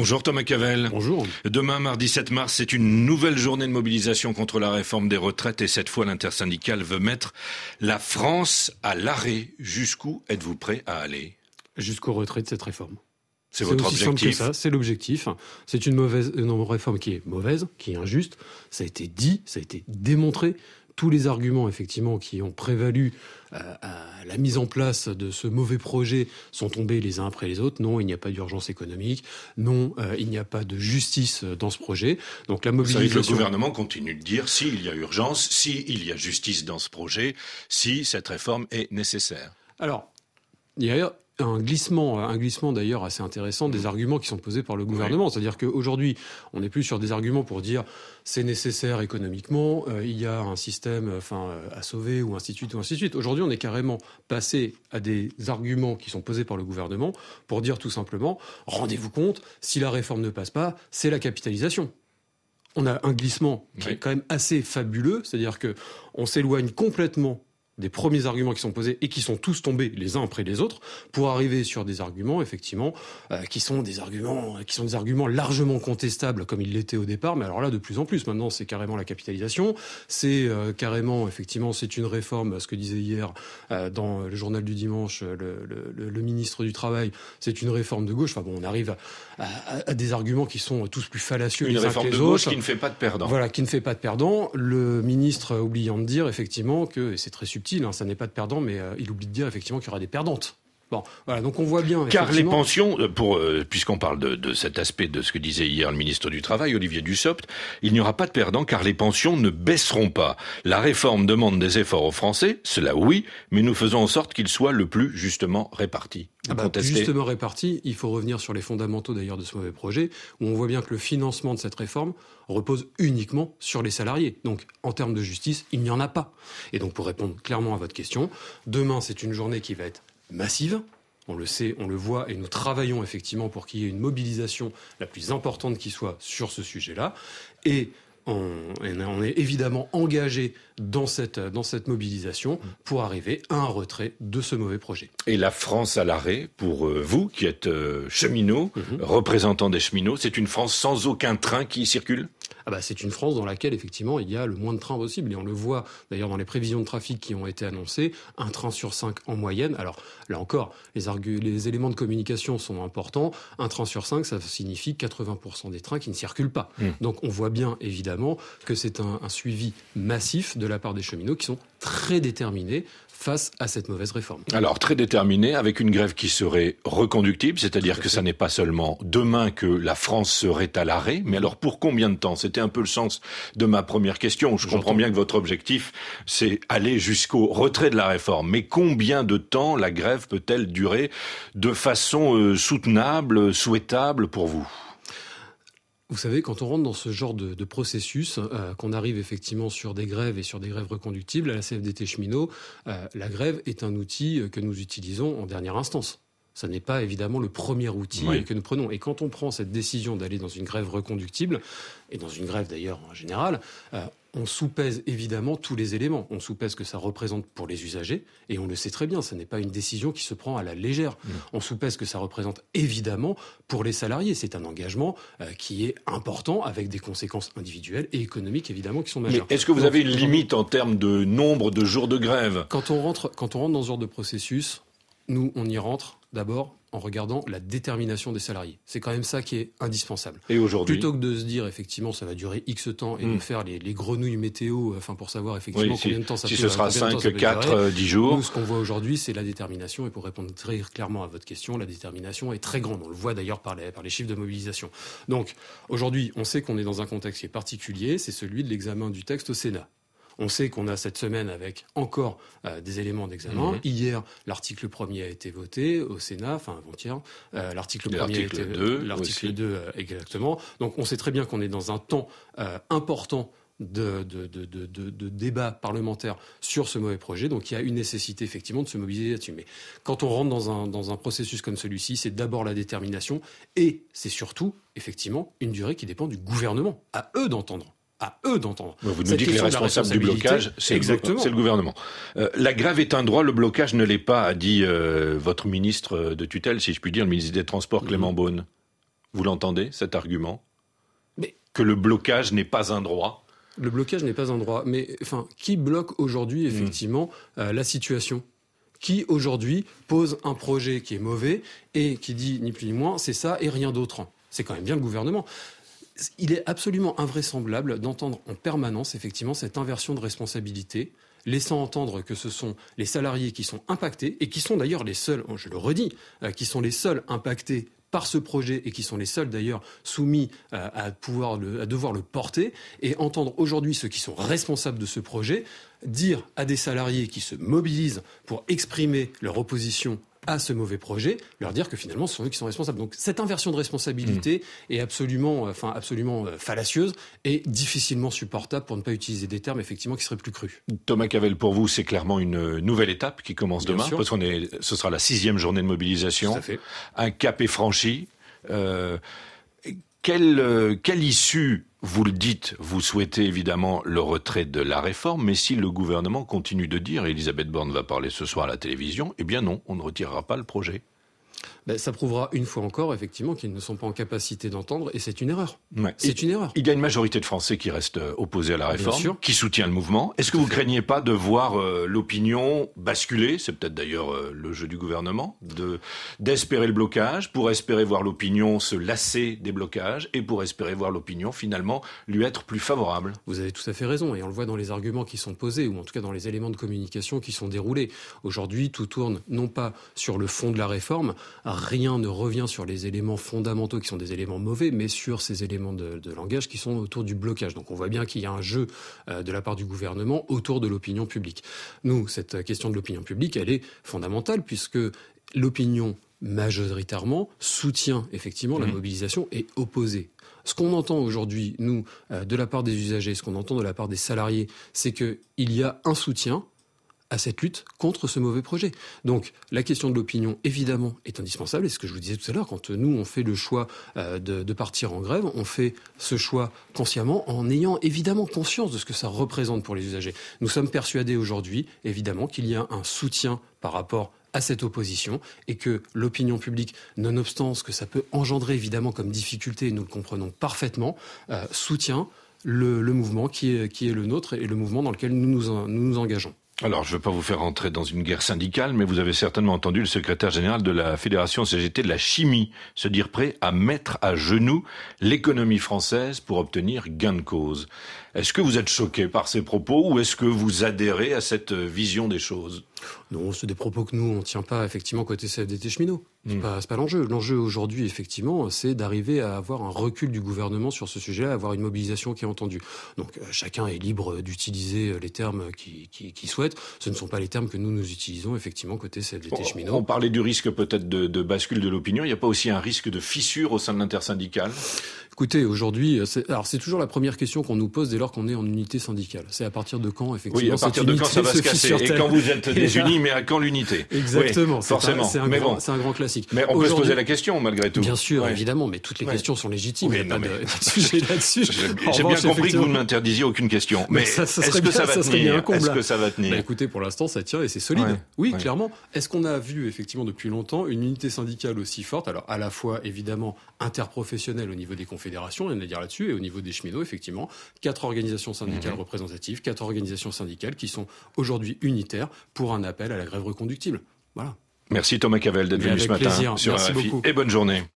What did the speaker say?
Bonjour Thomas Cavel. Bonjour. Demain, mardi 7 mars, c'est une nouvelle journée de mobilisation contre la réforme des retraites et cette fois l'intersyndicale veut mettre la France à l'arrêt. Jusqu'où êtes-vous prêt à aller? Jusqu'au retrait de cette réforme. C'est votre aussi objectif. Simple que ça, c'est l'objectif. C'est une mauvaise une réforme qui est mauvaise, qui est injuste. Ça a été dit, ça a été démontré. Tous les arguments, effectivement, qui ont prévalu euh, à la mise en place de ce mauvais projet sont tombés les uns après les autres. Non, il n'y a pas d'urgence économique. Non, euh, il n'y a pas de justice dans ce projet. Donc la mobilisation. Vous savez que le gouvernement continue de dire s'il y a urgence, s'il y a justice dans ce projet, si cette réforme est nécessaire. Alors, il y a un glissement, un glissement d'ailleurs assez intéressant des arguments qui sont posés par le gouvernement. Oui. C'est-à-dire qu'aujourd'hui, on n'est plus sur des arguments pour dire c'est nécessaire économiquement, euh, il y a un système enfin, euh, à sauver ou ainsi de suite ou ainsi de suite. Aujourd'hui, on est carrément passé à des arguments qui sont posés par le gouvernement pour dire tout simplement rendez-vous compte, si la réforme ne passe pas, c'est la capitalisation on a un glissement qui oui. est quand même assez fabuleux, c'est-à-dire que on s'éloigne complètement des premiers arguments qui sont posés et qui sont tous tombés les uns après les autres pour arriver sur des arguments effectivement euh, qui sont des arguments qui sont des arguments largement contestables comme ils l'étaient au départ. Mais alors là de plus en plus maintenant c'est carrément la capitalisation. C'est euh, carrément effectivement c'est une réforme ce que disait hier euh, dans le journal du dimanche le, le, le ministre du travail. C'est une réforme de gauche. Enfin bon on arrive à, à, à des arguments qui sont tous plus fallacieux une les réforme uns que de les gauche autres. qui ne fait pas de perdants. Voilà qui ne fait pas de perdants. Le ministre oubliant de dire effectivement que et c'est très subtil Hein, ça n'est pas de perdant, mais euh, il oublie de dire effectivement qu'il y aura des perdantes. Bon, voilà, donc on voit bien. Car les pensions, pour euh, puisqu'on parle de, de, cet aspect de ce que disait hier le ministre du Travail, Olivier Dussopt, il n'y aura pas de perdants car les pensions ne baisseront pas. La réforme demande des efforts aux Français, cela oui, mais nous faisons en sorte qu'ils soient le plus justement répartis. Ah bah, justement répartis, il faut revenir sur les fondamentaux d'ailleurs de ce mauvais projet, où on voit bien que le financement de cette réforme repose uniquement sur les salariés. Donc, en termes de justice, il n'y en a pas. Et donc, pour répondre clairement à votre question, demain, c'est une journée qui va être massive. On le sait, on le voit, et nous travaillons effectivement pour qu'il y ait une mobilisation la plus importante qui soit sur ce sujet-là. Et on, on, est évidemment engagé dans cette, dans cette mobilisation pour arriver à un retrait de ce mauvais projet. Et la France à l'arrêt, pour euh, vous qui êtes euh, cheminot, mm -hmm. représentant des cheminots, c'est une France sans aucun train qui circule? Ah bah, c'est une France dans laquelle effectivement il y a le moins de trains possible et on le voit d'ailleurs dans les prévisions de trafic qui ont été annoncées, un train sur cinq en moyenne. Alors là encore, les, les éléments de communication sont importants. Un train sur cinq, ça signifie 80% des trains qui ne circulent pas. Mmh. Donc on voit bien évidemment que c'est un, un suivi massif de la part des cheminots qui sont très déterminés face à cette mauvaise réforme. Alors très déterminé, avec une grève qui serait reconductible, c'est-à-dire que ça n'est pas seulement demain que la France serait à l'arrêt, mais alors pour combien de temps? C'était un peu le sens de ma première question. Je comprends bien que votre objectif, c'est aller jusqu'au retrait de la réforme. Mais combien de temps la grève peut-elle durer de façon euh, soutenable, souhaitable pour vous? Vous savez, quand on rentre dans ce genre de, de processus, euh, qu'on arrive effectivement sur des grèves et sur des grèves reconductibles, à la CFDT cheminot, euh, la grève est un outil que nous utilisons en dernière instance. Ça n'est pas évidemment le premier outil oui. que nous prenons. Et quand on prend cette décision d'aller dans une grève reconductible, et dans une grève d'ailleurs en général, euh, on soupèse évidemment tous les éléments. On soupèse que ça représente pour les usagers, et on le sait très bien, ce n'est pas une décision qui se prend à la légère. Mmh. On soupèse que ça représente évidemment pour les salariés. C'est un engagement euh, qui est important, avec des conséquences individuelles et économiques évidemment qui sont majeures. Mais est-ce que vous avez une limite en termes de nombre de jours de grève? Quand on, rentre, quand on rentre dans ce genre de processus, nous, on y rentre d'abord en regardant la détermination des salariés. C'est quand même ça qui est indispensable. Et aujourd'hui Plutôt que de se dire, effectivement, ça va durer X temps et mmh. de faire les, les, grenouilles météo, enfin, pour savoir effectivement oui, combien de temps ça si peut ce sera 5, 4, 10 jours. Nous, ce qu'on voit aujourd'hui, c'est la détermination. Et pour répondre très clairement à votre question, la détermination est très grande. On le voit d'ailleurs par les, par les chiffres de mobilisation. Donc, aujourd'hui, on sait qu'on est dans un contexte qui est particulier. C'est celui de l'examen du texte au Sénat. On sait qu'on a cette semaine avec encore euh, des éléments d'examen. Mmh. Hier, l'article premier a été voté au Sénat, enfin avant-hier. Euh, l'article premier a été l'article 2 euh, exactement. Donc on sait très bien qu'on est dans un temps important de, de, de, de, débat parlementaire sur ce mauvais projet. Donc il y a une nécessité effectivement de se mobiliser là-dessus. Mais quand on rentre dans un, dans un processus comme celui-ci, c'est d'abord la détermination et c'est surtout effectivement une durée qui dépend du gouvernement. À eux d'entendre à eux d'entendre. Vous nous dites que les responsables du blocage, c'est le, le, gouvernement. Euh, la grève est un droit, le blocage ne l'est pas, a dit euh, votre ministre de tutelle, si je puis dire, le ministre des Transports, Clément mmh. Beaune. Vous l'entendez, cet argument? Mais... Que le blocage n'est pas un droit? Le blocage n'est pas un droit. Mais enfin, qui bloque aujourd'hui, hmm. effectivement, euh, la situation? Qui aujourd'hui pose un projet qui est mauvais et qui dit ni plus ni moins c'est ça et rien d'autre? C'est quand même bien le gouvernement. Il est absolument invraisemblable d'entendre en permanence effectivement cette inversion de responsabilité laissant entendre que ce sont les salariés qui sont impactés et qui sont d'ailleurs les seuls, je le redis, euh, qui sont les seuls impactés par ce projet et qui sont les seuls d'ailleurs soumis euh, à, à devoir le porter. Et entendre aujourd'hui ceux qui sont responsables de ce projet dire à des salariés qui se mobilisent pour exprimer leur opposition à ce mauvais projet, leur dire que finalement ce sont eux qui sont responsables. Donc cette inversion de responsabilité mmh. est absolument, euh, enfin absolument euh, fallacieuse et difficilement supportable pour ne pas utiliser des termes effectivement qui seraient plus crus. Thomas Cavel, pour vous, c'est clairement une nouvelle étape qui commence demain, parce qu'on est, ce sera la sixième journée de mobilisation. Un cap est franchi. Euh, quelle, quelle issue vous le dites, vous souhaitez évidemment le retrait de la réforme, mais si le gouvernement continue de dire, et Elisabeth Borne va parler ce soir à la télévision, eh bien non, on ne retirera pas le projet. Ben, ça prouvera une fois encore, effectivement, qu'ils ne sont pas en capacité d'entendre, et c'est une erreur. C'est une erreur. Il y a une majorité de Français qui restent euh, opposés à la réforme, qui soutient le mouvement. Est-ce que vous craignez pas de voir euh, l'opinion basculer? C'est peut-être d'ailleurs euh, le jeu du gouvernement, de d'espérer le blocage, pour espérer voir l'opinion se lasser des blocages, et pour espérer voir l'opinion finalement lui être plus favorable. Vous avez tout à fait raison, et on le voit dans les arguments qui sont posés, ou en tout cas dans les éléments de communication qui sont déroulés. Aujourd'hui, tout tourne non pas sur le fond de la réforme, rien ne revient sur les éléments fondamentaux qui sont des éléments mauvais, mais sur ces éléments de, langage qui sont autour du blocage. Donc on voit bien qu'il y a un jeu euh, de la part du gouvernement autour de l'opinion publique. Nous, cette question de l'opinion publique, elle est fondamentale puisque l'opinion majoritairement soutient effectivement la mmh. mobilisation et opposée. Ce qu'on entend aujourd'hui, nous, euh, de la part des usagers, ce qu'on entend de la part des salariés, c'est qu'il y a un soutien, à cette lutte contre ce mauvais projet. Donc la question de l'opinion, évidemment, est indispensable. Et ce que je vous disais tout à l'heure, quand nous, on fait le choix euh, de, partir en grève, on fait ce choix consciemment en ayant évidemment conscience de ce que ça représente pour les usagers. Nous sommes persuadés aujourd'hui, évidemment, qu'il y a un soutien par rapport à cette opposition et que l'opinion publique, nonobstant ce que ça peut engendrer évidemment comme difficulté, nous le comprenons parfaitement, euh, soutient le, mouvement qui est, qui est le nôtre et le mouvement dans lequel nous nous, nous, nous engageons. Alors, je ne veux pas vous faire rentrer dans une guerre syndicale, mais vous avez certainement entendu le secrétaire général de la Fédération CGT de la chimie se dire prêt à mettre à genoux l'économie française pour obtenir gain de cause. Est-ce que vous êtes choqué par ces propos ou est-ce que vous adhérez à cette vision des choses? Non, c'est des propos que nous, on ne tient pas effectivement côté CFDT cheminot. C'est hmm. pas, pas l'enjeu. L'enjeu aujourd'hui, effectivement, c'est d'arriver à avoir un recul du gouvernement sur ce sujet, à avoir une mobilisation qui est entendue. Donc euh, chacun est libre d'utiliser les termes qu'il qui, souhaite. Ce ne sont pas les termes que nous, nous utilisons effectivement côté CFDT cheminot. On parlait du risque peut-être de, de bascule de l'opinion. Il n'y a pas aussi un risque de fissure au sein de l'intersyndicale? Écoutez, aujourd'hui, alors c'est toujours la première question qu'on nous pose dès lors qu'on est en unité syndicale. C'est à partir de quand, effectivement, Oui, à partir de quand ça va se casser? Et quand vous êtes désunis, mais à quand l'unité? Exactement. forcément. C'est un, grand, un grand classique. Mais on peut se poser la question, malgré tout. Bien sûr, évidemment, mais toutes les questions sont légitimes. il n'y a pas, de, sujet là-dessus. J'ai bien compris que vous ne m'interdisiez aucune question. Mais, est-ce que ça va tenir Est-ce que ça va tenir Écoutez, pour l'instant, ça tient et c'est solide. Oui, clairement. Est-ce qu'on a vu, effectivement, depuis longtemps, une unité syndicale aussi forte? Alors, à la fois, évidemment, interprofessionnelle au niveau des confédérations, il y en a dire et au niveau des cheminots, effectivement, quatre organisations syndicales mhm. représentatives, quatre organisations syndicales qui sont aujourd'hui unitaires pour un appel à la grève reconductible. Voilà. Merci Thomas Cavel d'être venu ce matin sur RFI et bonne journée.